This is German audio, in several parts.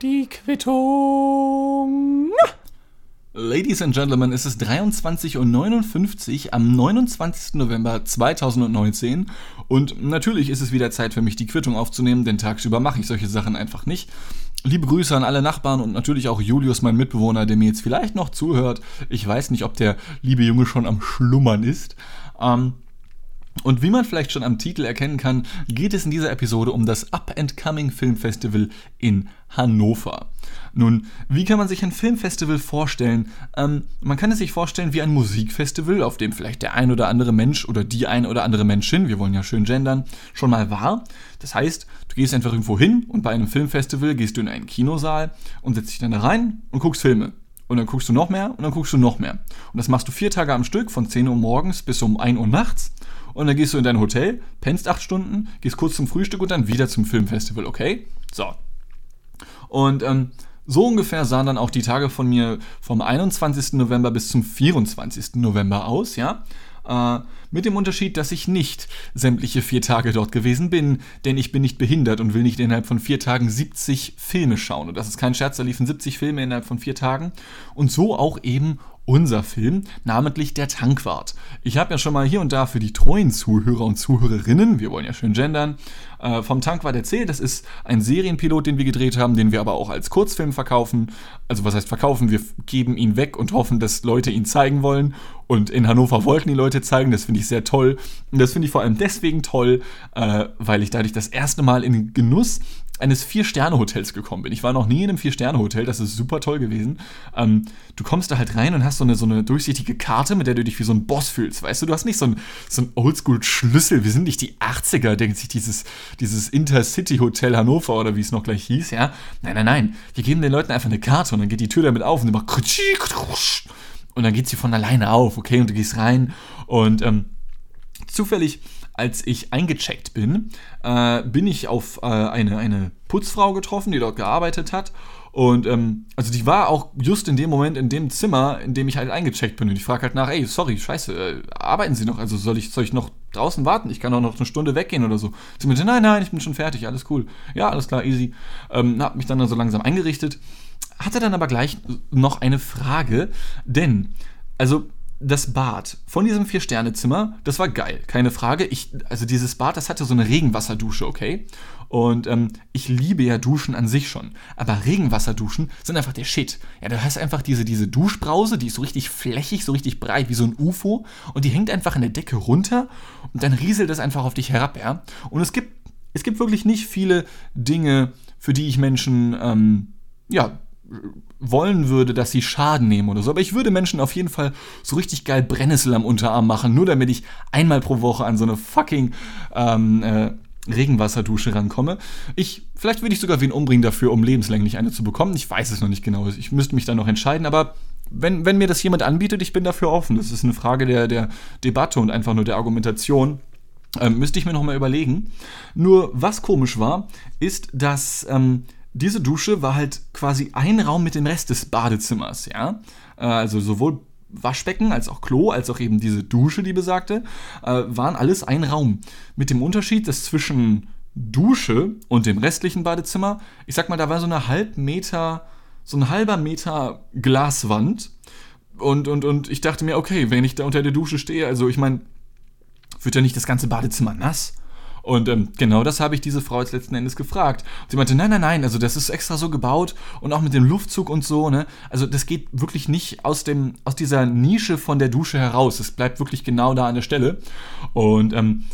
Die Quittung. Ladies and Gentlemen, es ist 23.59 Uhr am 29. November 2019 und natürlich ist es wieder Zeit für mich, die Quittung aufzunehmen, denn tagsüber mache ich solche Sachen einfach nicht. Liebe Grüße an alle Nachbarn und natürlich auch Julius, mein Mitbewohner, der mir jetzt vielleicht noch zuhört. Ich weiß nicht, ob der liebe Junge schon am Schlummern ist. Ähm, und wie man vielleicht schon am Titel erkennen kann, geht es in dieser Episode um das Up and Coming Film Festival in Hannover. Nun, wie kann man sich ein Filmfestival vorstellen? Ähm, man kann es sich vorstellen wie ein Musikfestival, auf dem vielleicht der ein oder andere Mensch oder die ein oder andere Menschin, wir wollen ja schön gendern, schon mal war. Das heißt, du gehst einfach irgendwo hin und bei einem Filmfestival gehst du in einen Kinosaal und setzt dich dann da rein und guckst Filme. Und dann guckst du noch mehr und dann guckst du noch mehr. Und das machst du vier Tage am Stück, von 10 Uhr morgens bis um 1 Uhr nachts. Und dann gehst du in dein Hotel, pennst acht Stunden, gehst kurz zum Frühstück und dann wieder zum Filmfestival, okay? So. Und ähm, so ungefähr sahen dann auch die Tage von mir vom 21. November bis zum 24. November aus, ja? Äh, mit dem Unterschied, dass ich nicht sämtliche vier Tage dort gewesen bin, denn ich bin nicht behindert und will nicht innerhalb von vier Tagen 70 Filme schauen. Und das ist kein Scherz, da liefen 70 Filme innerhalb von vier Tagen. Und so auch eben unser Film, namentlich der Tankwart. Ich habe ja schon mal hier und da für die treuen Zuhörer und Zuhörerinnen, wir wollen ja schön gendern, äh, vom Tankwart erzählt. Das ist ein Serienpilot, den wir gedreht haben, den wir aber auch als Kurzfilm verkaufen. Also was heißt verkaufen? Wir geben ihn weg und hoffen, dass Leute ihn zeigen wollen. Und in Hannover wollten die Leute zeigen. Das finde ich sehr toll. Und das finde ich vor allem deswegen toll, äh, weil ich dadurch das erste Mal in Genuss eines Vier-Sterne-Hotels gekommen bin. Ich war noch nie in einem Vier-Sterne-Hotel, das ist super toll gewesen. Ähm, du kommst da halt rein und hast so eine, so eine durchsichtige Karte, mit der du dich wie so ein Boss fühlst. Weißt du, du hast nicht so ein, so Oldschool-Schlüssel. Wir sind nicht die 80er, denkt sich dieses, dieses Intercity-Hotel Hannover oder wie es noch gleich hieß, ja. Nein, nein, nein. Wir geben den Leuten einfach eine Karte und dann geht die Tür damit auf und die macht und dann geht sie von alleine auf, okay, und du gehst rein und ähm, zufällig als ich eingecheckt bin, äh, bin ich auf äh, eine, eine Putzfrau getroffen, die dort gearbeitet hat. Und ähm, also die war auch just in dem Moment in dem Zimmer, in dem ich halt eingecheckt bin. Und ich frage halt nach, ey, sorry, scheiße, äh, arbeiten Sie noch? Also soll ich, soll ich noch draußen warten? Ich kann auch noch eine Stunde weggehen oder so. Sie meinte, nein, nein, ich bin schon fertig, alles cool. Ja, alles klar, easy. Ähm, hab mich dann so langsam eingerichtet. Hatte dann aber gleich noch eine Frage, denn, also das Bad von diesem Vier-Sterne-Zimmer, das war geil, keine Frage. Ich, also dieses Bad, das hatte so eine Regenwasserdusche, okay? Und ähm, ich liebe ja Duschen an sich schon. Aber Regenwasserduschen sind einfach der Shit. Ja, du hast einfach diese, diese Duschbrause, die ist so richtig flächig, so richtig breit wie so ein UFO. Und die hängt einfach an der Decke runter und dann rieselt das einfach auf dich herab, ja? Und es gibt, es gibt wirklich nicht viele Dinge, für die ich Menschen, ähm, ja, wollen würde, dass sie Schaden nehmen oder so. Aber ich würde Menschen auf jeden Fall so richtig geil Brennnessel am Unterarm machen, nur damit ich einmal pro Woche an so eine fucking ähm, äh, Regenwasserdusche rankomme. Ich, vielleicht würde ich sogar wen umbringen dafür, um lebenslänglich eine zu bekommen. Ich weiß es noch nicht genau. Ich müsste mich da noch entscheiden, aber wenn, wenn mir das jemand anbietet, ich bin dafür offen. Das ist eine Frage der, der Debatte und einfach nur der Argumentation. Ähm, müsste ich mir noch mal überlegen. Nur was komisch war, ist, dass ähm, diese Dusche war halt quasi ein Raum mit dem Rest des Badezimmers, ja. Äh, also sowohl Waschbecken als auch Klo, als auch eben diese Dusche, die besagte, äh, waren alles ein Raum. Mit dem Unterschied, dass zwischen Dusche und dem restlichen Badezimmer, ich sag mal, da war so eine halb Meter, so ein halber Meter Glaswand. Und, und, und ich dachte mir, okay, wenn ich da unter der Dusche stehe, also ich meine, wird ja nicht das ganze Badezimmer nass? Und ähm, genau das habe ich diese Frau jetzt letzten Endes gefragt. Und sie meinte, nein, nein, nein, also das ist extra so gebaut und auch mit dem Luftzug und so, ne? Also das geht wirklich nicht aus, dem, aus dieser Nische von der Dusche heraus. Es bleibt wirklich genau da an der Stelle. Und ähm,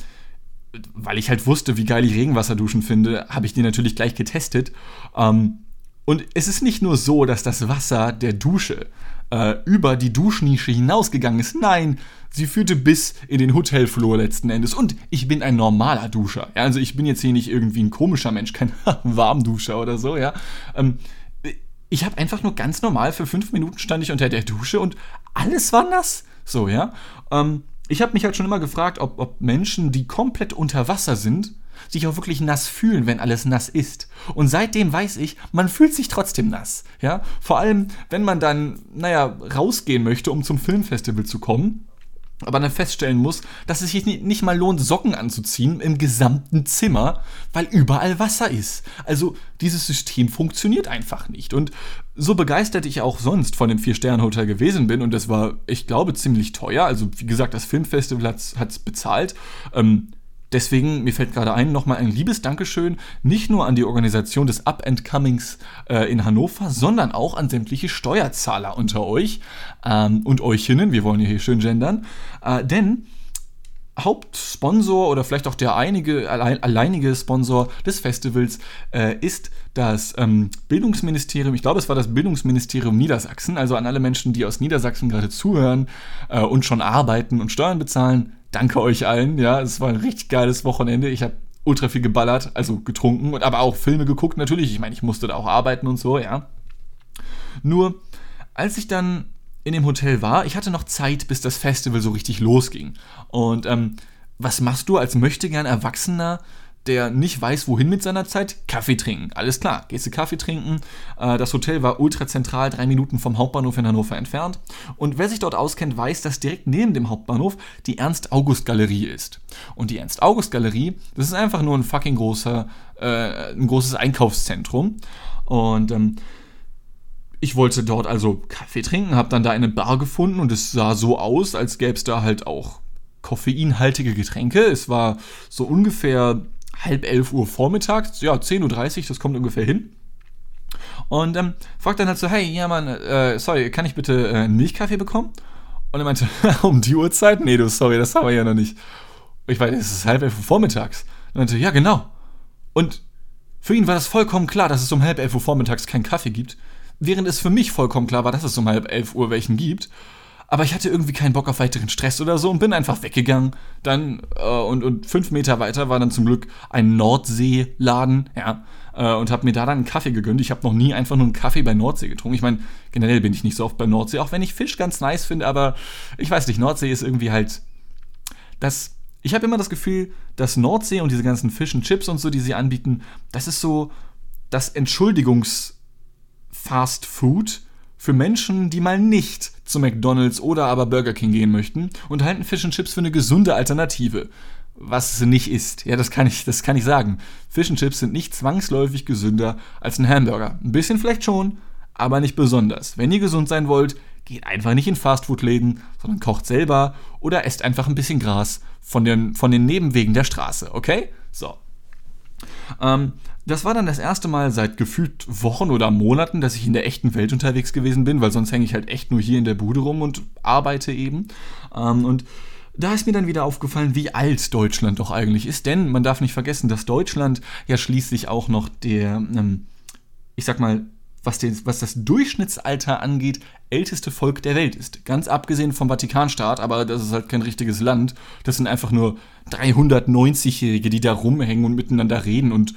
weil ich halt wusste, wie geil ich Regenwasserduschen finde, habe ich die natürlich gleich getestet. Ähm, und es ist nicht nur so, dass das Wasser der Dusche äh, über die Duschnische hinausgegangen ist. Nein, sie führte bis in den Hotelflur letzten Endes. Und ich bin ein normaler Duscher. Ja, also ich bin jetzt hier nicht irgendwie ein komischer Mensch, kein Warmduscher oder so, ja. Ähm, ich habe einfach nur ganz normal für fünf Minuten stand ich unter der Dusche und alles war nass. So, ja. Ähm, ich habe mich halt schon immer gefragt, ob, ob Menschen, die komplett unter Wasser sind, sich auch wirklich nass fühlen, wenn alles nass ist. Und seitdem weiß ich, man fühlt sich trotzdem nass. Ja? Vor allem, wenn man dann, naja, rausgehen möchte, um zum Filmfestival zu kommen aber dann feststellen muss, dass es sich nicht mal lohnt, Socken anzuziehen im gesamten Zimmer, weil überall Wasser ist. Also dieses System funktioniert einfach nicht. Und so begeistert ich auch sonst von dem Vier-Sterne-Hotel gewesen bin, und das war, ich glaube, ziemlich teuer. Also wie gesagt, das Filmfestival hat es bezahlt. Ähm, Deswegen, mir fällt gerade ein, nochmal ein liebes Dankeschön, nicht nur an die Organisation des Up and Comings äh, in Hannover, sondern auch an sämtliche Steuerzahler unter euch ähm, und euchinnen, wir wollen ja hier schön gendern, äh, denn Hauptsponsor oder vielleicht auch der einige, allein, alleinige Sponsor des Festivals äh, ist das ähm, Bildungsministerium, ich glaube, es war das Bildungsministerium Niedersachsen, also an alle Menschen, die aus Niedersachsen gerade zuhören äh, und schon arbeiten und Steuern bezahlen danke euch allen. Ja, es war ein richtig geiles Wochenende. Ich habe ultra viel geballert, also getrunken und aber auch Filme geguckt natürlich. Ich meine, ich musste da auch arbeiten und so, ja. Nur als ich dann in dem Hotel war, ich hatte noch Zeit, bis das Festival so richtig losging. Und ähm, was machst du als möchtegern Erwachsener, der nicht weiß, wohin mit seiner Zeit, Kaffee trinken. Alles klar, gehst du Kaffee trinken. Äh, das Hotel war ultra zentral, drei Minuten vom Hauptbahnhof in Hannover entfernt. Und wer sich dort auskennt, weiß, dass direkt neben dem Hauptbahnhof die Ernst-August-Galerie ist. Und die Ernst-August-Galerie, das ist einfach nur ein fucking großer, äh, ein großes Einkaufszentrum. Und ähm, ich wollte dort also Kaffee trinken, habe dann da eine Bar gefunden und es sah so aus, als gäbe es da halt auch koffeinhaltige Getränke. Es war so ungefähr halb elf Uhr vormittags, ja, 10.30 Uhr, das kommt ungefähr hin. Und ähm, fragt dann halt so, hey, ja Mann, äh, sorry, kann ich bitte äh, einen Milchkaffee bekommen? Und er meinte, um die Uhrzeit? Nee, du, sorry, das haben wir ja noch nicht. Ich weiß, es ist halb elf Uhr vormittags. Und er meinte, ja, genau. Und für ihn war das vollkommen klar, dass es um halb elf Uhr vormittags keinen Kaffee gibt, während es für mich vollkommen klar war, dass es um halb elf Uhr welchen gibt. Aber ich hatte irgendwie keinen Bock auf weiteren Stress oder so und bin einfach weggegangen. Dann, äh, und, und fünf Meter weiter war dann zum Glück ein Nordseeladen, ja. Äh, und habe mir da dann einen Kaffee gegönnt. Ich habe noch nie einfach nur einen Kaffee bei Nordsee getrunken. Ich meine, generell bin ich nicht so oft bei Nordsee, auch wenn ich Fisch ganz nice finde, aber ich weiß nicht, Nordsee ist irgendwie halt. Das. Ich habe immer das Gefühl, dass Nordsee und diese ganzen Fish und Chips und so, die sie anbieten, das ist so das Entschuldigungs-Fast Food für Menschen, die mal nicht zu McDonald's oder aber Burger King gehen möchten und halten Fish and Chips für eine gesunde Alternative. Was es nicht ist. Ja, das kann ich, das kann ich sagen. Fish and Chips sind nicht zwangsläufig gesünder als ein Hamburger. Ein bisschen vielleicht schon, aber nicht besonders. Wenn ihr gesund sein wollt, geht einfach nicht in Fastfood-Läden, sondern kocht selber oder esst einfach ein bisschen Gras von den, von den Nebenwegen der Straße, okay? So. Ähm, das war dann das erste Mal seit gefühlt Wochen oder Monaten, dass ich in der echten Welt unterwegs gewesen bin, weil sonst hänge ich halt echt nur hier in der Bude rum und arbeite eben. Ähm, und da ist mir dann wieder aufgefallen, wie alt Deutschland doch eigentlich ist, denn man darf nicht vergessen, dass Deutschland ja schließlich auch noch der, ähm, ich sag mal, was, den, was das Durchschnittsalter angeht, älteste Volk der Welt ist. Ganz abgesehen vom Vatikanstaat, aber das ist halt kein richtiges Land. Das sind einfach nur 390-Jährige, die da rumhängen und miteinander reden und,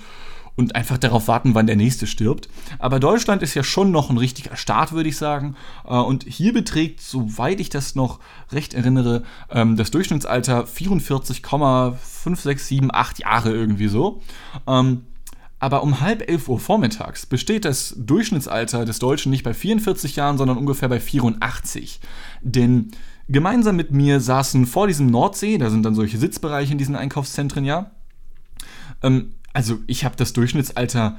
und einfach darauf warten, wann der nächste stirbt. Aber Deutschland ist ja schon noch ein richtiger Staat, würde ich sagen. Äh, und hier beträgt, soweit ich das noch recht erinnere, ähm, das Durchschnittsalter 44,5678 Jahre irgendwie so. Ähm, aber um halb elf Uhr vormittags besteht das Durchschnittsalter des Deutschen nicht bei 44 Jahren, sondern ungefähr bei 84. Denn gemeinsam mit mir saßen vor diesem Nordsee, da sind dann solche Sitzbereiche in diesen Einkaufszentren, ja. Ähm, also ich habe das Durchschnittsalter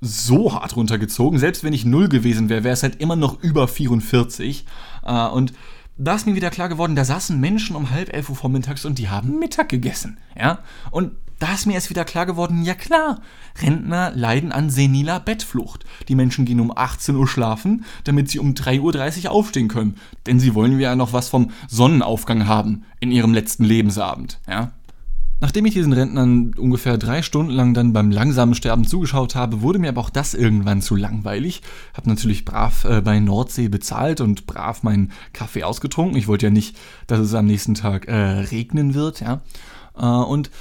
so hart runtergezogen. Selbst wenn ich null gewesen wäre, wäre es halt immer noch über 44. Äh, und da ist mir wieder klar geworden, da saßen Menschen um halb elf Uhr vormittags und die haben Mittag gegessen. Ja? Und da ist mir erst wieder klar geworden, ja klar, Rentner leiden an seniler Bettflucht. Die Menschen gehen um 18 Uhr schlafen, damit sie um 3.30 Uhr aufstehen können. Denn sie wollen ja noch was vom Sonnenaufgang haben in ihrem letzten Lebensabend. Ja? Nachdem ich diesen Rentnern ungefähr drei Stunden lang dann beim langsamen Sterben zugeschaut habe, wurde mir aber auch das irgendwann zu langweilig. Hab natürlich brav äh, bei Nordsee bezahlt und brav meinen Kaffee ausgetrunken. Ich wollte ja nicht, dass es am nächsten Tag äh, regnen wird, ja. Äh, und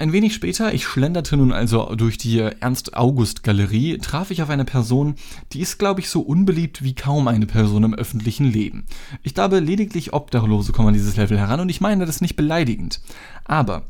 ein wenig später, ich schlenderte nun also durch die Ernst-August-Galerie, traf ich auf eine Person, die ist, glaube ich, so unbeliebt wie kaum eine Person im öffentlichen Leben. Ich glaube, lediglich Obdachlose kommen an dieses Level heran und ich meine das nicht beleidigend. Aber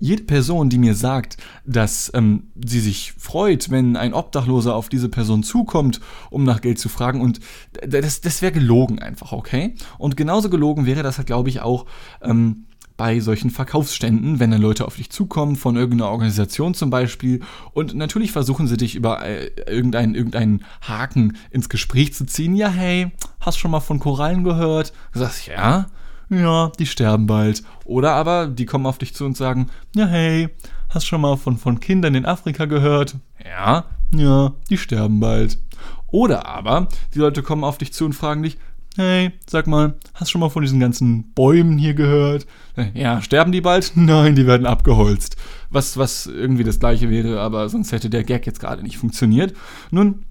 jede Person, die mir sagt, dass ähm, sie sich freut, wenn ein Obdachloser auf diese Person zukommt, um nach Geld zu fragen, und das, das wäre gelogen einfach, okay? Und genauso gelogen wäre das halt, glaube ich, auch ähm, bei solchen Verkaufsständen, wenn dann Leute auf dich zukommen, von irgendeiner Organisation zum Beispiel, und natürlich versuchen sie dich über äh, irgendeinen, irgendeinen Haken ins Gespräch zu ziehen. Ja, hey, hast schon mal von Korallen gehört? Du sagst, ja ja, die sterben bald. Oder aber die kommen auf dich zu und sagen, ja, hey, hast schon mal von, von Kindern in Afrika gehört? Ja, ja, die sterben bald. Oder aber die Leute kommen auf dich zu und fragen dich, hey, sag mal, hast schon mal von diesen ganzen Bäumen hier gehört? Ja, sterben die bald? Nein, die werden abgeholzt. Was, was irgendwie das gleiche wäre, aber sonst hätte der Gag jetzt gerade nicht funktioniert. Nun,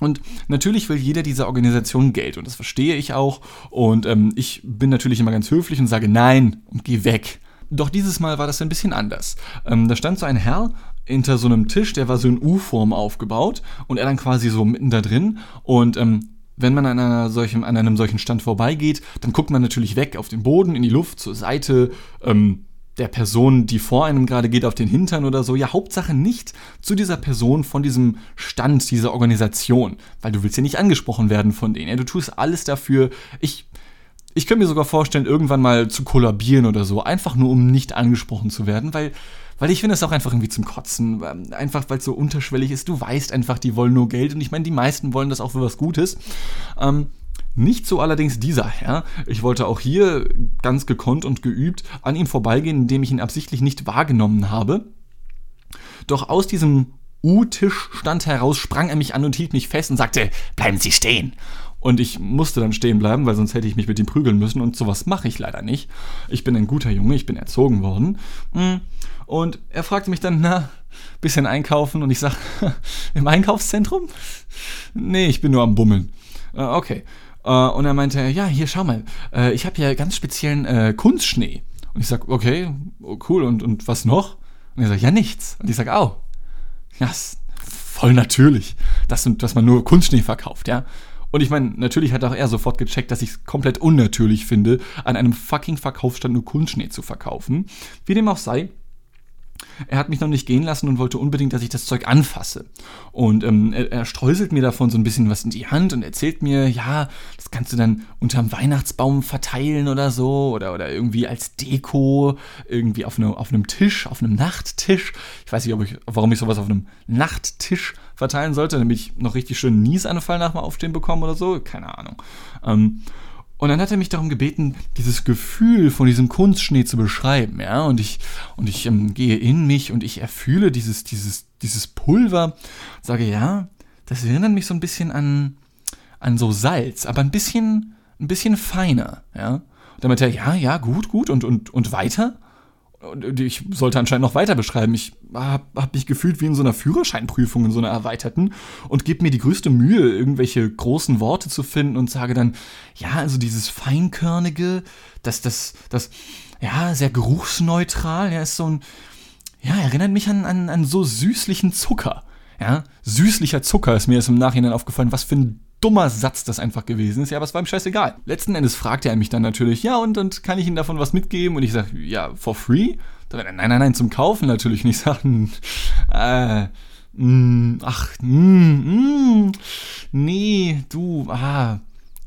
und natürlich will jeder dieser Organisationen Geld und das verstehe ich auch. Und ähm, ich bin natürlich immer ganz höflich und sage nein und geh weg. Doch dieses Mal war das ein bisschen anders. Ähm, da stand so ein Herr hinter so einem Tisch, der war so in U-Form aufgebaut und er dann quasi so mitten da drin. Und ähm, wenn man an, einer solchen, an einem solchen Stand vorbeigeht, dann guckt man natürlich weg auf den Boden, in die Luft, zur Seite, ähm, der Person, die vor einem gerade geht, auf den Hintern oder so. Ja, Hauptsache nicht zu dieser Person von diesem Stand, dieser Organisation, weil du willst ja nicht angesprochen werden von denen. Ja, du tust alles dafür. Ich, ich könnte mir sogar vorstellen, irgendwann mal zu kollabieren oder so, einfach nur um nicht angesprochen zu werden, weil, weil ich finde es auch einfach irgendwie zum Kotzen. Einfach weil es so unterschwellig ist. Du weißt einfach, die wollen nur Geld und ich meine, die meisten wollen das auch für was Gutes. Ähm, nicht so allerdings dieser Herr. Ich wollte auch hier ganz gekonnt und geübt an ihm vorbeigehen, indem ich ihn absichtlich nicht wahrgenommen habe. Doch aus diesem U-Tischstand heraus sprang er mich an und hielt mich fest und sagte, bleiben Sie stehen. Und ich musste dann stehen bleiben, weil sonst hätte ich mich mit ihm prügeln müssen und sowas mache ich leider nicht. Ich bin ein guter Junge, ich bin erzogen worden. Mm. Und er fragte mich dann, na, bisschen einkaufen und ich sag, im Einkaufszentrum? Nee, ich bin nur am Bummeln. Äh, okay. Äh, und er meinte, ja, hier, schau mal, äh, ich habe hier ganz speziellen äh, Kunstschnee. Und ich sag, okay, oh, cool, und, und was noch? Und er sagt, ja, nichts. Und ich sag, au, ja, ist voll natürlich, dass, dass man nur Kunstschnee verkauft, ja. Und ich meine, natürlich hat auch er sofort gecheckt, dass ich es komplett unnatürlich finde, an einem fucking Verkaufsstand nur Kunstschnee zu verkaufen. Wie dem auch sei, er hat mich noch nicht gehen lassen und wollte unbedingt, dass ich das Zeug anfasse. Und ähm, er, er, streuselt mir davon so ein bisschen was in die Hand und erzählt mir, ja, das kannst du dann unterm Weihnachtsbaum verteilen oder so oder, oder irgendwie als Deko, irgendwie auf, eine, auf einem Tisch, auf einem Nachttisch. Ich weiß nicht, ich, warum ich sowas auf einem Nachttisch verteilen sollte, damit ich noch richtig schön Niesanfall nach dem Aufstehen bekomme oder so. Keine Ahnung. Ähm, und dann hat er mich darum gebeten, dieses Gefühl von diesem Kunstschnee zu beschreiben, ja. Und ich, und ich ähm, gehe in mich und ich erfühle dieses, dieses, dieses Pulver, sage, ja, das erinnert mich so ein bisschen an, an so Salz, aber ein bisschen, ein bisschen feiner, ja. Und dann meinte er, ja, ja, gut, gut, und, und, und weiter? Und ich sollte anscheinend noch weiter beschreiben. Ich habe hab mich gefühlt wie in so einer Führerscheinprüfung, in so einer erweiterten und gebe mir die größte Mühe, irgendwelche großen Worte zu finden und sage dann, ja, also dieses Feinkörnige, das, das, das, ja, sehr geruchsneutral, ja, ist so ein, ja, erinnert mich an, an, an so süßlichen Zucker. Ja, süßlicher Zucker ist mir jetzt im Nachhinein aufgefallen, was für ein dummer Satz das einfach gewesen ist, ja, aber es war ihm scheißegal. Letzten Endes fragte er mich dann natürlich, ja, und, und kann ich Ihnen davon was mitgeben? Und ich sage, ja, for free? Nein, nein, nein, zum Kaufen natürlich nicht. Sagen, äh, mh, mm, ach, mh, mm, mh, mm, nee, du, ah,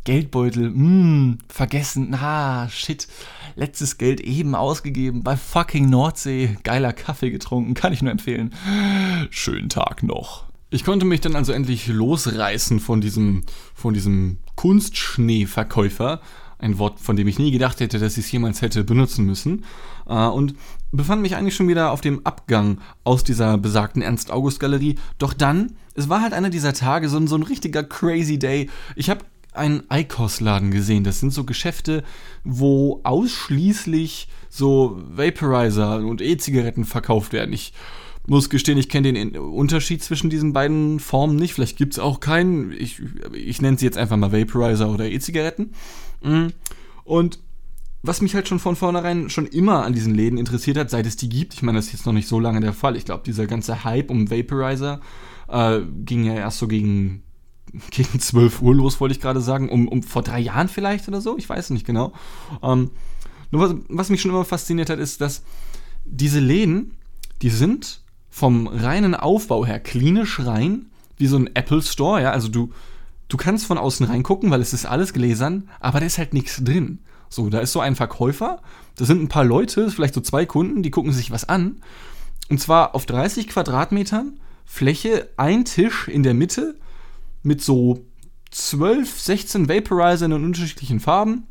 Geldbeutel, mh, vergessen, ah, shit, letztes Geld eben ausgegeben bei fucking Nordsee, geiler Kaffee getrunken, kann ich nur empfehlen. Schönen Tag noch. Ich konnte mich dann also endlich losreißen von diesem, von diesem Kunstschneeverkäufer. Ein Wort, von dem ich nie gedacht hätte, dass ich es jemals hätte benutzen müssen. Äh, und befand mich eigentlich schon wieder auf dem Abgang aus dieser besagten Ernst-August-Galerie. Doch dann, es war halt einer dieser Tage, so ein, so ein richtiger crazy Day. Ich habe einen Eikos-Laden gesehen. Das sind so Geschäfte, wo ausschließlich so Vaporizer und E-Zigaretten verkauft werden. Ich muss gestehen, ich kenne den Unterschied zwischen diesen beiden Formen nicht. Vielleicht gibt es auch keinen. Ich, ich nenne sie jetzt einfach mal Vaporizer oder E-Zigaretten. Mm. Und was mich halt schon von vornherein schon immer an diesen Läden interessiert hat, seit es die gibt, ich meine, das ist jetzt noch nicht so lange der Fall. Ich glaube, dieser ganze Hype um Vaporizer äh, ging ja erst so gegen, gegen 12 Uhr los, wollte ich gerade sagen. Um, um vor drei Jahren vielleicht oder so, ich weiß nicht genau. Ähm, nur was, was mich schon immer fasziniert hat, ist, dass diese Läden, die sind vom reinen Aufbau her klinisch rein, wie so ein Apple Store, ja, also du, du kannst von außen reingucken, weil es ist alles gläsern, aber da ist halt nichts drin. So, da ist so ein Verkäufer, da sind ein paar Leute, vielleicht so zwei Kunden, die gucken sich was an. Und zwar auf 30 Quadratmetern Fläche, ein Tisch in der Mitte mit so 12, 16 Vaporizer in unterschiedlichen Farben.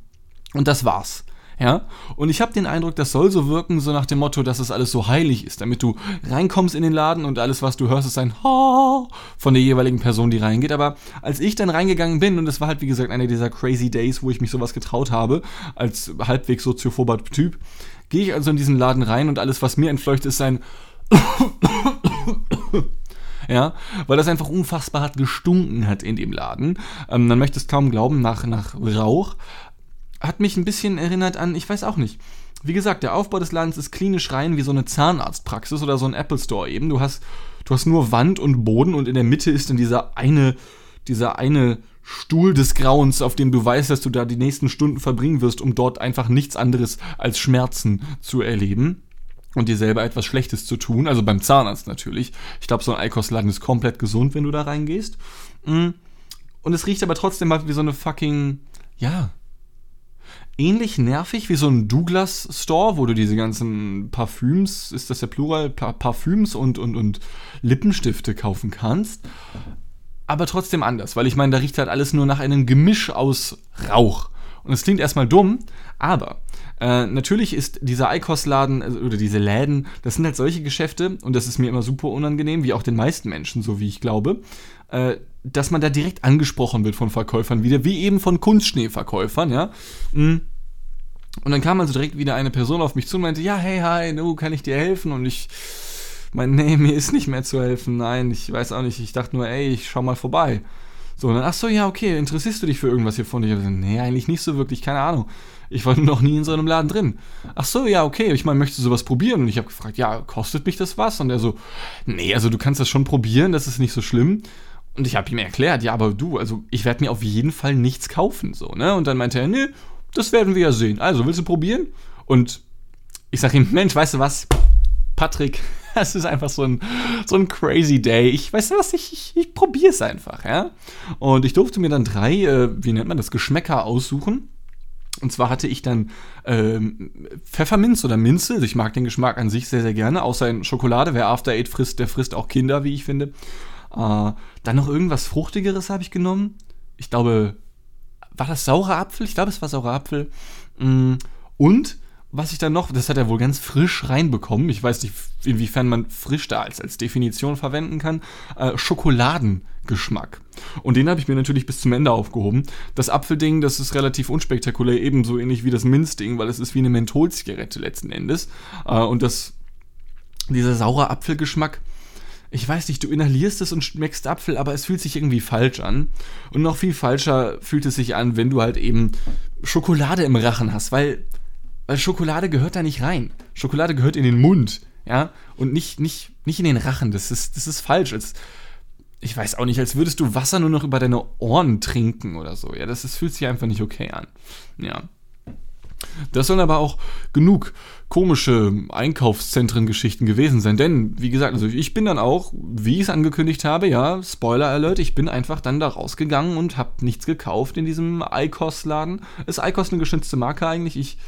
Und das war's. Ja, und ich habe den Eindruck, das soll so wirken, so nach dem Motto, dass es alles so heilig ist, damit du reinkommst in den Laden und alles, was du hörst, ist ein Ha von der jeweiligen Person, die reingeht. Aber als ich dann reingegangen bin, und es war halt, wie gesagt, einer dieser crazy Days, wo ich mich sowas getraut habe, als halbwegs soziophober Typ, gehe ich also in diesen Laden rein und alles, was mir entfleucht, ist ein ja, weil das einfach unfassbar hat gestunken hat in dem Laden. Ähm, man möchte es kaum glauben, nach, nach Rauch hat mich ein bisschen erinnert an, ich weiß auch nicht. Wie gesagt, der Aufbau des Ladens ist klinisch rein wie so eine Zahnarztpraxis oder so ein Apple Store eben. Du hast, du hast nur Wand und Boden und in der Mitte ist dann dieser eine, dieser eine Stuhl des Grauens, auf dem du weißt, dass du da die nächsten Stunden verbringen wirst, um dort einfach nichts anderes als Schmerzen zu erleben und dir selber etwas Schlechtes zu tun. Also beim Zahnarzt natürlich. Ich glaube, so ein Eikos-Laden ist komplett gesund, wenn du da reingehst. Mm. Und es riecht aber trotzdem mal wie so eine fucking, ja, ähnlich nervig wie so ein Douglas Store, wo du diese ganzen Parfüms, ist das der Plural, Parfüms und, und, und Lippenstifte kaufen kannst. Aber trotzdem anders, weil ich meine, da riecht halt alles nur nach einem Gemisch aus Rauch. Und es klingt erstmal dumm, aber äh, natürlich ist dieser Eikos-Laden also, oder diese Läden, das sind halt solche Geschäfte und das ist mir immer super unangenehm, wie auch den meisten Menschen, so wie ich glaube, äh, dass man da direkt angesprochen wird von Verkäufern wieder, wie eben von Kunstschneeverkäufern, ja. Mm. Und dann kam also direkt wieder eine Person auf mich zu und meinte, ja, hey, hi, nu, kann ich dir helfen? Und ich mein, nee, mir ist nicht mehr zu helfen. Nein, ich weiß auch nicht. Ich dachte nur, ey, ich schau mal vorbei. So, und dann, ach so, ja, okay, interessierst du dich für irgendwas hier von dir? Nee, eigentlich nicht so wirklich, keine Ahnung. Ich war noch nie in so einem Laden drin. Ach so, ja, okay, ich meine, möchtest du sowas probieren? Und ich habe gefragt, ja, kostet mich das was? Und er so, nee, also du kannst das schon probieren, das ist nicht so schlimm. Und ich habe ihm erklärt, ja, aber du, also ich werde mir auf jeden Fall nichts kaufen, so, ne? Und dann meinte er, nee, das werden wir ja sehen. Also, willst du probieren? Und ich sage ihm, Mensch, weißt du was? Patrick, das ist einfach so ein, so ein crazy Day. Ich weiß was, ich, ich, ich probiere es einfach, ja. Und ich durfte mir dann drei, äh, wie nennt man das, Geschmäcker aussuchen. Und zwar hatte ich dann ähm, Pfefferminz oder Minze. Also ich mag den Geschmack an sich sehr, sehr gerne. Außer in Schokolade. Wer After Eight frisst, der frisst auch Kinder, wie ich finde. Äh, dann noch irgendwas Fruchtigeres habe ich genommen. Ich glaube, war das saurer Apfel? Ich glaube, es war saurer Apfel. Mm, und was ich dann noch, das hat er wohl ganz frisch reinbekommen. Ich weiß nicht, inwiefern man frisch da als, als Definition verwenden kann. Äh, Schokoladengeschmack. Und den habe ich mir natürlich bis zum Ende aufgehoben. Das Apfelding, das ist relativ unspektakulär, ebenso ähnlich wie das Minzding, weil es ist wie eine Mentholzigarette letzten Endes. Äh, und das, dieser saure Apfelgeschmack, ich weiß nicht, du inhalierst es und schmeckst Apfel, aber es fühlt sich irgendwie falsch an. Und noch viel falscher fühlt es sich an, wenn du halt eben Schokolade im Rachen hast, weil, weil Schokolade gehört da nicht rein. Schokolade gehört in den Mund, ja, und nicht, nicht, nicht in den Rachen. Das ist, das ist falsch. Als, ich weiß auch nicht, als würdest du Wasser nur noch über deine Ohren trinken oder so. Ja, das, das fühlt sich einfach nicht okay an. Ja. Das sollen aber auch genug komische Einkaufszentren-Geschichten gewesen sein. Denn, wie gesagt, also ich bin dann auch, wie ich es angekündigt habe, ja, Spoiler Alert, ich bin einfach dann da rausgegangen und habe nichts gekauft in diesem ICOS-Laden. Ist ICOS eine geschützte Marke eigentlich? Ich,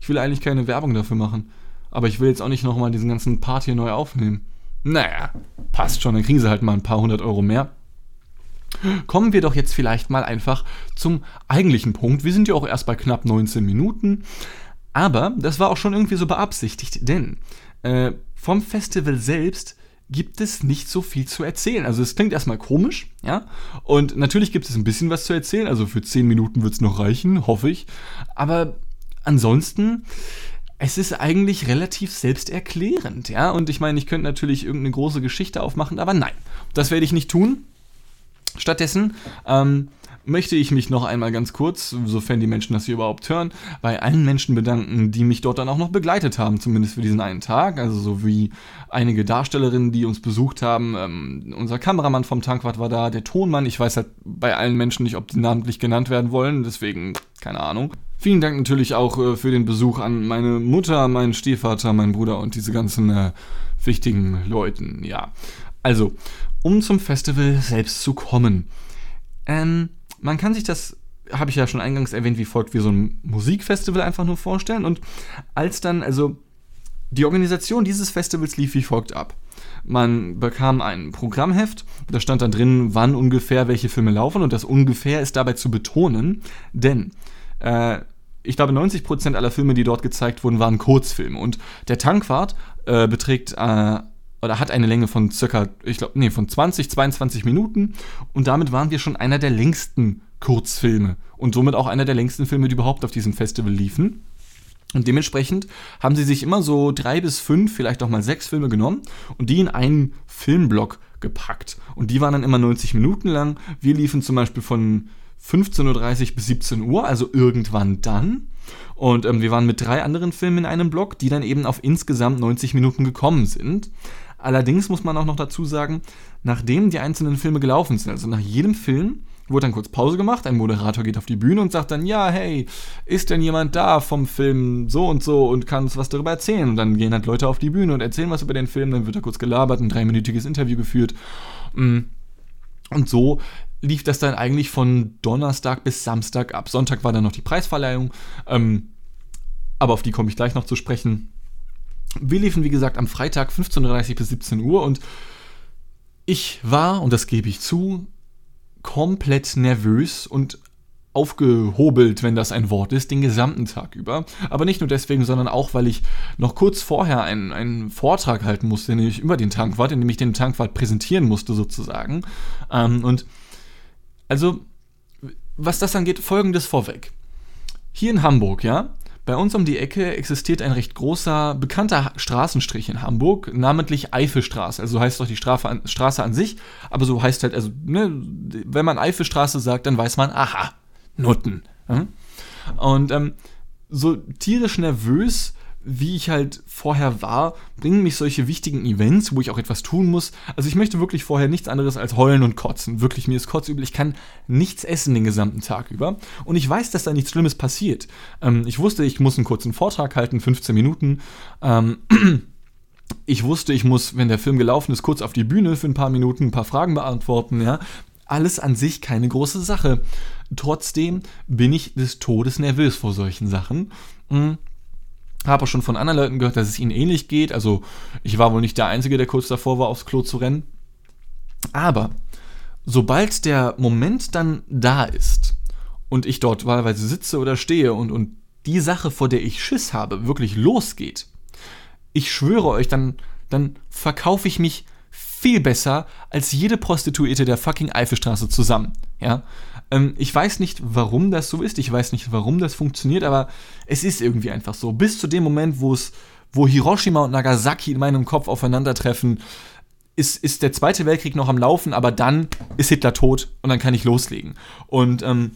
ich will eigentlich keine Werbung dafür machen. Aber ich will jetzt auch nicht nochmal diesen ganzen Part hier neu aufnehmen. Naja, passt schon, dann kriegen sie halt mal ein paar hundert Euro mehr. Kommen wir doch jetzt vielleicht mal einfach zum eigentlichen Punkt. Wir sind ja auch erst bei knapp 19 Minuten. Aber das war auch schon irgendwie so beabsichtigt, denn äh, vom Festival selbst gibt es nicht so viel zu erzählen. Also es klingt erstmal komisch, ja. Und natürlich gibt es ein bisschen was zu erzählen. Also für 10 Minuten wird es noch reichen, hoffe ich. Aber ansonsten, es ist eigentlich relativ selbsterklärend, ja. Und ich meine, ich könnte natürlich irgendeine große Geschichte aufmachen, aber nein, das werde ich nicht tun. Stattdessen ähm, möchte ich mich noch einmal ganz kurz, sofern die Menschen das hier überhaupt hören, bei allen Menschen bedanken, die mich dort dann auch noch begleitet haben, zumindest für diesen einen Tag. Also so wie einige Darstellerinnen, die uns besucht haben. Ähm, unser Kameramann vom Tankwart war da, der Tonmann. Ich weiß halt bei allen Menschen nicht, ob die namentlich genannt werden wollen, deswegen keine Ahnung. Vielen Dank natürlich auch äh, für den Besuch an meine Mutter, meinen Stiefvater, meinen Bruder und diese ganzen äh, wichtigen Leuten. Ja, also, um zum Festival selbst zu kommen. Ähm, man kann sich das, habe ich ja schon eingangs erwähnt, wie folgt, wie so ein Musikfestival einfach nur vorstellen. Und als dann, also die Organisation dieses Festivals lief wie folgt ab. Man bekam ein Programmheft, da stand dann drin, wann ungefähr welche Filme laufen und das ungefähr ist dabei zu betonen, denn äh, ich glaube 90% aller Filme, die dort gezeigt wurden, waren Kurzfilme und der Tankwart äh, beträgt äh, oder hat eine Länge von circa, ich glaube, nee, von 20, 22 Minuten und damit waren wir schon einer der längsten Kurzfilme und somit auch einer der längsten Filme, die überhaupt auf diesem Festival liefen. Und dementsprechend haben sie sich immer so drei bis fünf, vielleicht auch mal sechs Filme genommen und die in einen Filmblock gepackt. Und die waren dann immer 90 Minuten lang. Wir liefen zum Beispiel von 15.30 Uhr bis 17 Uhr, also irgendwann dann. Und ähm, wir waren mit drei anderen Filmen in einem Block, die dann eben auf insgesamt 90 Minuten gekommen sind. Allerdings muss man auch noch dazu sagen, nachdem die einzelnen Filme gelaufen sind, also nach jedem Film, Wurde dann kurz Pause gemacht, ein Moderator geht auf die Bühne und sagt dann, ja, hey, ist denn jemand da vom Film so und so und kann uns was darüber erzählen? Und dann gehen halt Leute auf die Bühne und erzählen was über den Film, dann wird da kurz gelabert, ein dreiminütiges Interview geführt. Mm. Und so lief das dann eigentlich von Donnerstag bis Samstag ab. Sonntag war dann noch die Preisverleihung, ähm, aber auf die komme ich gleich noch zu sprechen. Wir liefen, wie gesagt, am Freitag 15.30 bis 17 Uhr und ich war, und das gebe ich zu, komplett nervös und aufgehobelt, wenn das ein Wort ist, den gesamten Tag über. Aber nicht nur deswegen, sondern auch, weil ich noch kurz vorher einen, einen Vortrag halten musste, nämlich über den Tankwart, in dem ich den Tankwart präsentieren musste sozusagen. Ähm, und also, was das angeht, folgendes vorweg. Hier in Hamburg, ja, bei uns um die Ecke existiert ein recht großer, bekannter Straßenstrich in Hamburg, namentlich Eifelstraße. Also heißt doch die Strafe, Straße an sich, aber so heißt halt, also, ne, wenn man Eifelstraße sagt, dann weiß man, aha, Nutten. Ja? Und ähm, so tierisch nervös wie ich halt vorher war, bringen mich solche wichtigen Events, wo ich auch etwas tun muss. Also ich möchte wirklich vorher nichts anderes als heulen und kotzen. Wirklich, mir ist kotzübel. Ich kann nichts essen den gesamten Tag über. Und ich weiß, dass da nichts Schlimmes passiert. Ähm, ich wusste, ich muss einen kurzen Vortrag halten, 15 Minuten. Ähm, ich wusste, ich muss, wenn der Film gelaufen ist, kurz auf die Bühne für ein paar Minuten ein paar Fragen beantworten, ja. Alles an sich keine große Sache. Trotzdem bin ich des Todes nervös vor solchen Sachen. Mhm habe auch schon von anderen Leuten gehört, dass es ihnen ähnlich geht. Also ich war wohl nicht der Einzige, der kurz davor war, aufs Klo zu rennen. Aber sobald der Moment dann da ist und ich dort wahlweise sitze oder stehe und, und die Sache, vor der ich Schiss habe, wirklich losgeht, ich schwöre euch, dann, dann verkaufe ich mich viel besser als jede Prostituierte der fucking Eifelstraße zusammen. Ja, ähm, ich weiß nicht, warum das so ist. Ich weiß nicht, warum das funktioniert, aber es ist irgendwie einfach so. Bis zu dem Moment, wo es, wo Hiroshima und Nagasaki in meinem Kopf aufeinandertreffen, ist, ist der Zweite Weltkrieg noch am Laufen, aber dann ist Hitler tot und dann kann ich loslegen. Und ähm,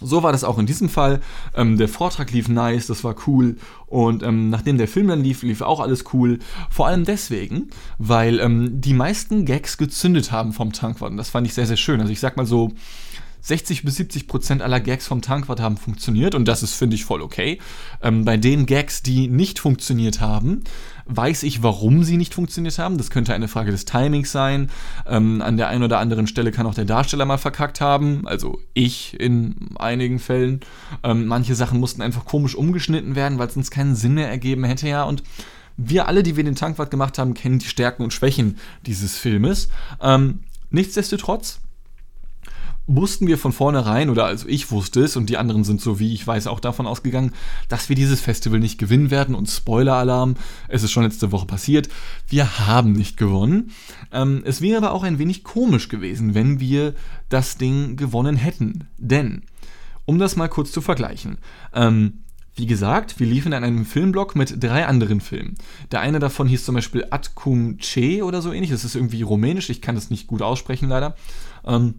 so war das auch in diesem Fall. Ähm, der Vortrag lief nice, das war cool. Und ähm, nachdem der Film dann lief, lief auch alles cool. Vor allem deswegen, weil ähm, die meisten Gags gezündet haben vom Tankwart. Und das fand ich sehr, sehr schön. Also ich sag mal so, 60 bis 70 Prozent aller Gags vom Tankwart haben funktioniert und das ist, finde ich, voll okay. Ähm, bei den Gags, die nicht funktioniert haben, weiß ich, warum sie nicht funktioniert haben. Das könnte eine Frage des Timings sein. Ähm, an der einen oder anderen Stelle kann auch der Darsteller mal verkackt haben, also ich in einigen Fällen. Ähm, manche Sachen mussten einfach komisch umgeschnitten werden, weil es uns keinen Sinn mehr ergeben hätte, ja. Und wir alle, die wir den Tankwart gemacht haben, kennen die Stärken und Schwächen dieses Filmes. Ähm, nichtsdestotrotz wussten wir von vornherein, oder also ich wusste es und die anderen sind so wie ich weiß auch davon ausgegangen, dass wir dieses Festival nicht gewinnen werden und Spoiler-Alarm, es ist schon letzte Woche passiert, wir haben nicht gewonnen. Ähm, es wäre aber auch ein wenig komisch gewesen, wenn wir das Ding gewonnen hätten. Denn, um das mal kurz zu vergleichen, ähm, wie gesagt, wir liefen in einem Filmblock mit drei anderen Filmen. Der eine davon hieß zum Beispiel Atkum Ce oder so ähnlich. Das ist irgendwie rumänisch, ich kann das nicht gut aussprechen leider. Ähm,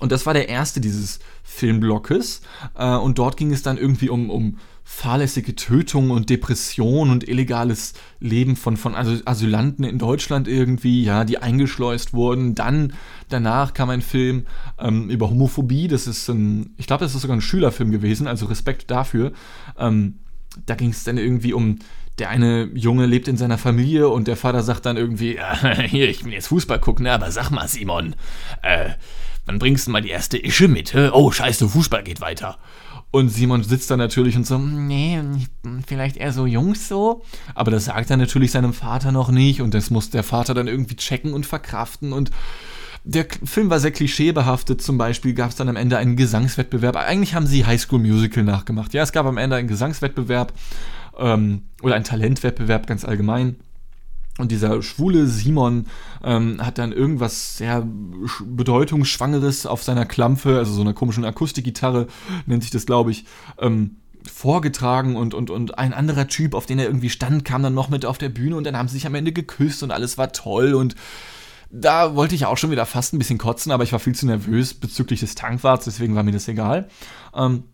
Und das war der erste dieses Filmblocks. Äh, und dort ging es dann irgendwie um, um fahrlässige Tötung und Depression und illegales Leben von, von Asylanten in Deutschland irgendwie, ja, die eingeschleust wurden. Dann, danach kam ein Film ähm, über Homophobie. Das ist ein, ich glaube, das ist sogar ein Schülerfilm gewesen, also Respekt dafür. Ähm, da ging es dann irgendwie um der eine Junge lebt in seiner Familie und der Vater sagt dann irgendwie, ja, hier, ich will jetzt Fußball gucken, aber sag mal, Simon, äh, wann bringst du mal die erste Ische mit? Hä? Oh, scheiße, Fußball geht weiter. Und Simon sitzt da natürlich und so, nee, vielleicht eher so Jungs so. Aber das sagt er natürlich seinem Vater noch nicht und das muss der Vater dann irgendwie checken und verkraften und der Film war sehr klischeebehaftet. Zum Beispiel gab es dann am Ende einen Gesangswettbewerb. Eigentlich haben sie High School Musical nachgemacht. Ja, es gab am Ende einen Gesangswettbewerb ähm, oder einen Talentwettbewerb ganz allgemein. Und dieser schwule Simon ähm, hat dann irgendwas sehr bedeutungsschwangeres auf seiner Klampfe, also so einer komischen Akustikgitarre, nennt sich das, glaube ich, ähm, vorgetragen und, und, und ein anderer Typ, auf den er irgendwie stand, kam dann noch mit auf der Bühne und dann haben sie sich am Ende geküsst und alles war toll und da wollte ich auch schon wieder fast ein bisschen kotzen, aber ich war viel zu nervös bezüglich des Tankwarts, deswegen war mir das egal. Ähm,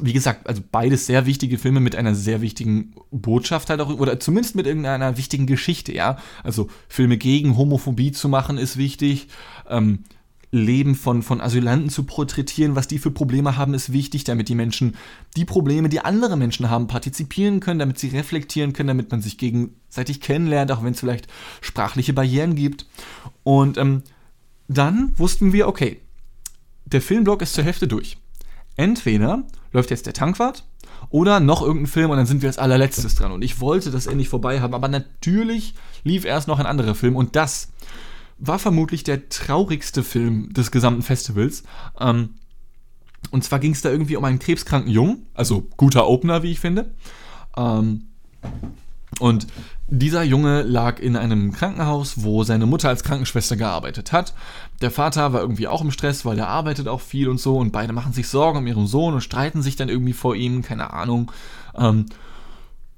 wie gesagt, also beides sehr wichtige Filme mit einer sehr wichtigen Botschaft halt auch, oder zumindest mit irgendeiner wichtigen Geschichte, ja. Also Filme gegen Homophobie zu machen ist wichtig. Ähm, Leben von, von Asylanten zu porträtieren, was die für Probleme haben, ist wichtig, damit die Menschen die Probleme, die andere Menschen haben, partizipieren können, damit sie reflektieren können, damit man sich gegenseitig kennenlernt, auch wenn es vielleicht sprachliche Barrieren gibt. Und ähm, dann wussten wir, okay, der Filmblock ist zur Hälfte durch. Entweder läuft jetzt der Tankwart oder noch irgendein Film und dann sind wir als allerletztes dran. Und ich wollte das endlich vorbei haben, aber natürlich lief erst noch ein anderer Film und das war vermutlich der traurigste Film des gesamten Festivals. Ähm, und zwar ging es da irgendwie um einen krebskranken Jungen, also guter Opener, wie ich finde. Ähm, und dieser Junge lag in einem Krankenhaus, wo seine Mutter als Krankenschwester gearbeitet hat. Der Vater war irgendwie auch im Stress, weil er arbeitet auch viel und so und beide machen sich Sorgen um ihren Sohn und streiten sich dann irgendwie vor ihm, keine Ahnung. Ähm,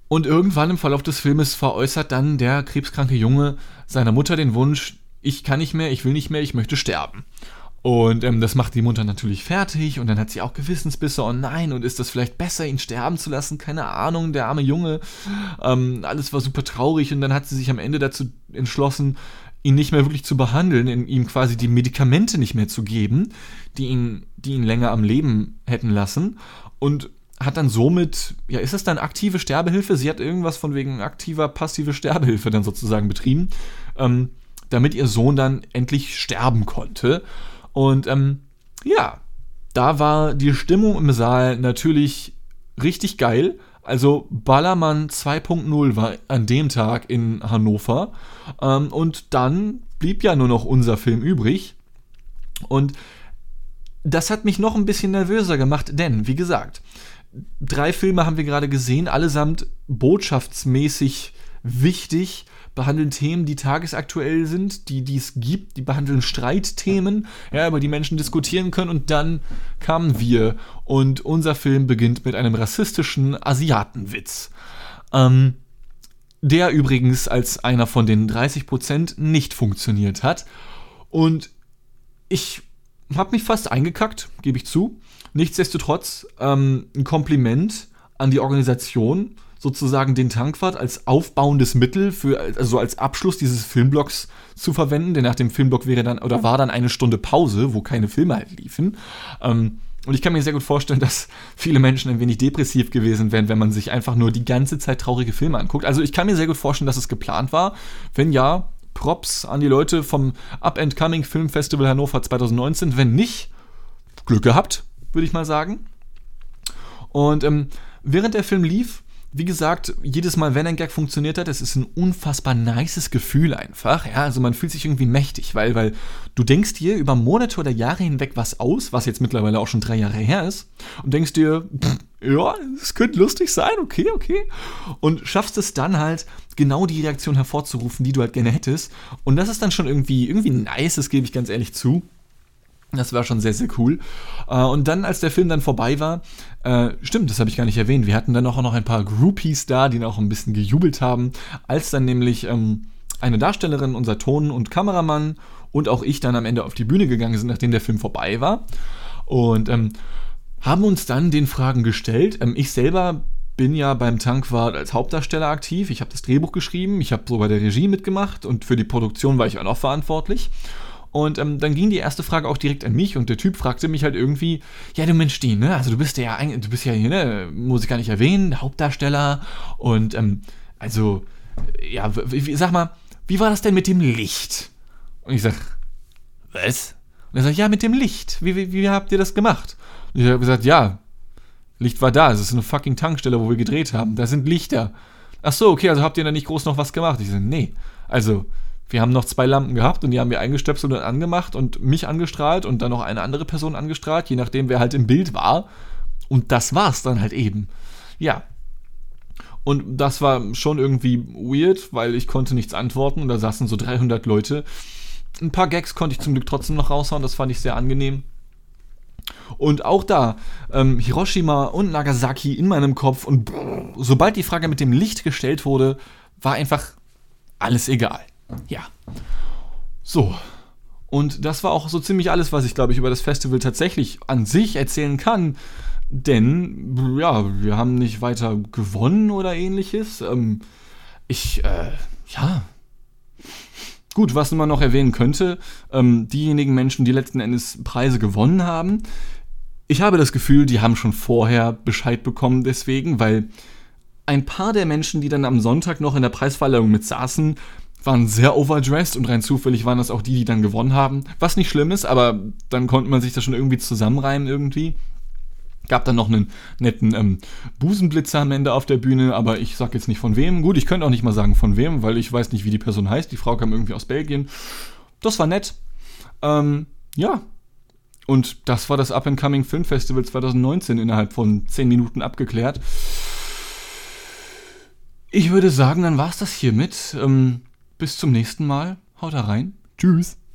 und irgendwann im Verlauf des Filmes veräußert dann der krebskranke Junge seiner Mutter den Wunsch, ich kann nicht mehr, ich will nicht mehr, ich möchte sterben. Und ähm, das macht die Mutter natürlich fertig und dann hat sie auch Gewissensbisse, oh nein, und ist das vielleicht besser, ihn sterben zu lassen? Keine Ahnung, der arme Junge. Ähm, alles war super traurig und dann hat sie sich am Ende dazu entschlossen, ihn nicht mehr wirklich zu behandeln, ihm quasi die Medikamente nicht mehr zu geben, die ihn, die ihn länger am Leben hätten lassen. Und hat dann somit, ja, ist das dann aktive Sterbehilfe? Sie hat irgendwas von wegen aktiver, passive Sterbehilfe dann sozusagen betrieben, ähm, damit ihr Sohn dann endlich sterben konnte. Und ähm, ja, da war die Stimmung im Saal natürlich richtig geil. Also Ballermann 2.0 war an dem Tag in Hannover. Ähm, und dann blieb ja nur noch unser Film übrig. Und das hat mich noch ein bisschen nervöser gemacht, denn, wie gesagt, drei Filme haben wir gerade gesehen, allesamt botschaftsmäßig wichtig behandeln Themen, die tagesaktuell sind, die, es gibt, die behandeln Streitthemen, ja, über die Menschen diskutieren können und dann kamen wir und unser Film beginnt mit einem rassistischen Asiatenwitz. Ähm, der übrigens als einer von den 30% nicht funktioniert hat. Und ich habe mich fast eingekackt, gebe ich zu. Nichtsdestotrotz ähm, ein Kompliment an die Organisation, sozusagen den Tankwart als aufbauendes Mittel für, also als Abschluss dieses Filmblocks zu verwenden, denn nach dem Filmblock wäre dann, oder war dann eine Stunde Pause, wo keine Filme halt liefen. Ähm, und ich kann mir sehr gut vorstellen, dass viele Menschen ein wenig depressiv gewesen wären, wenn man sich einfach nur die ganze Zeit traurige Filme anguckt. Also ich kann mir sehr gut vorstellen, dass es geplant war. Wenn ja, Props an die Leute vom Up and Coming Film Festival Hannover 2019. Wenn nicht, Glück gehabt, würde ich mal sagen. Und ähm, während der Film lief, wie gesagt, jedes Mal, wenn ein Gag funktioniert hat, es ist ein unfassbar nices Gefühl einfach. Ja, also man fühlt sich irgendwie mächtig, weil, weil du denkst dir über Monate oder Jahre hinweg was aus, was jetzt mittlerweile auch schon drei Jahre her ist, und denkst dir, pff, ja, es könnte lustig sein, okay, okay. Und schaffst es dann halt, genau die Reaktion hervorzurufen, die du halt gerne hättest. Und das ist dann schon irgendwie, irgendwie nice, das gebe ich ganz ehrlich zu. Das war schon sehr, sehr cool. Äh, und dann, als der Film dann vorbei war, äh, stimmt, das habe ich gar nicht erwähnt, wir hatten dann auch noch ein paar Groupies da, die auch ein bisschen gejubelt haben, als dann nämlich ähm, eine Darstellerin, unser Ton- und Kameramann und auch ich dann am Ende auf die Bühne gegangen sind, nachdem der Film vorbei war. Und ähm, haben uns dann den Fragen gestellt. Ähm, ich selber bin ja beim Tankwart als Hauptdarsteller aktiv. Ich habe das Drehbuch geschrieben, ich habe so bei der Regie mitgemacht und für die Produktion war ich auch noch verantwortlich. Und ähm, dann ging die erste Frage auch direkt an mich und der Typ fragte mich halt irgendwie, ja du Mensch, die, ne? Also du bist ja du bist ja hier, ne, muss ich gar nicht erwähnen, Hauptdarsteller und ähm, also, ja, sag mal, wie war das denn mit dem Licht? Und ich sag, was? Und er sagt, ja, mit dem Licht. Wie, wie, wie habt ihr das gemacht? Und ich habe gesagt, ja, Licht war da. Es ist eine fucking Tankstelle, wo wir gedreht haben. Da sind Lichter. Ach so, okay, also habt ihr da nicht groß noch was gemacht? Ich sage, nee. Also, wir haben noch zwei Lampen gehabt und die haben wir eingestöpselt und angemacht und mich angestrahlt und dann noch eine andere Person angestrahlt, je nachdem, wer halt im Bild war. Und das war's dann halt eben. Ja. Und das war schon irgendwie weird, weil ich konnte nichts antworten und da saßen so 300 Leute. Ein paar Gags konnte ich zum Glück trotzdem noch raushauen, das fand ich sehr angenehm. Und auch da, ähm, Hiroshima und Nagasaki in meinem Kopf und brrr, sobald die Frage mit dem Licht gestellt wurde, war einfach alles egal. Ja. So. Und das war auch so ziemlich alles, was ich, glaube ich, über das Festival tatsächlich an sich erzählen kann. Denn, ja, wir haben nicht weiter gewonnen oder ähnliches. Ähm, ich, äh, ja. Gut, was man noch erwähnen könnte, ähm, diejenigen Menschen, die letzten Endes Preise gewonnen haben, ich habe das Gefühl, die haben schon vorher Bescheid bekommen deswegen, weil ein paar der Menschen, die dann am Sonntag noch in der Preisverleihung mit saßen, waren sehr overdressed und rein zufällig waren das auch die, die dann gewonnen haben. Was nicht schlimm ist, aber dann konnte man sich das schon irgendwie zusammenreimen irgendwie. Gab dann noch einen netten ähm, Busenblitzer am Ende auf der Bühne, aber ich sag jetzt nicht von wem. Gut, ich könnte auch nicht mal sagen von wem, weil ich weiß nicht, wie die Person heißt. Die Frau kam irgendwie aus Belgien. Das war nett. Ähm, ja, und das war das Up-and-Coming Film Festival 2019 innerhalb von 10 Minuten abgeklärt. Ich würde sagen, dann war es das hiermit. Ähm, bis zum nächsten Mal. Haut rein. Tschüss.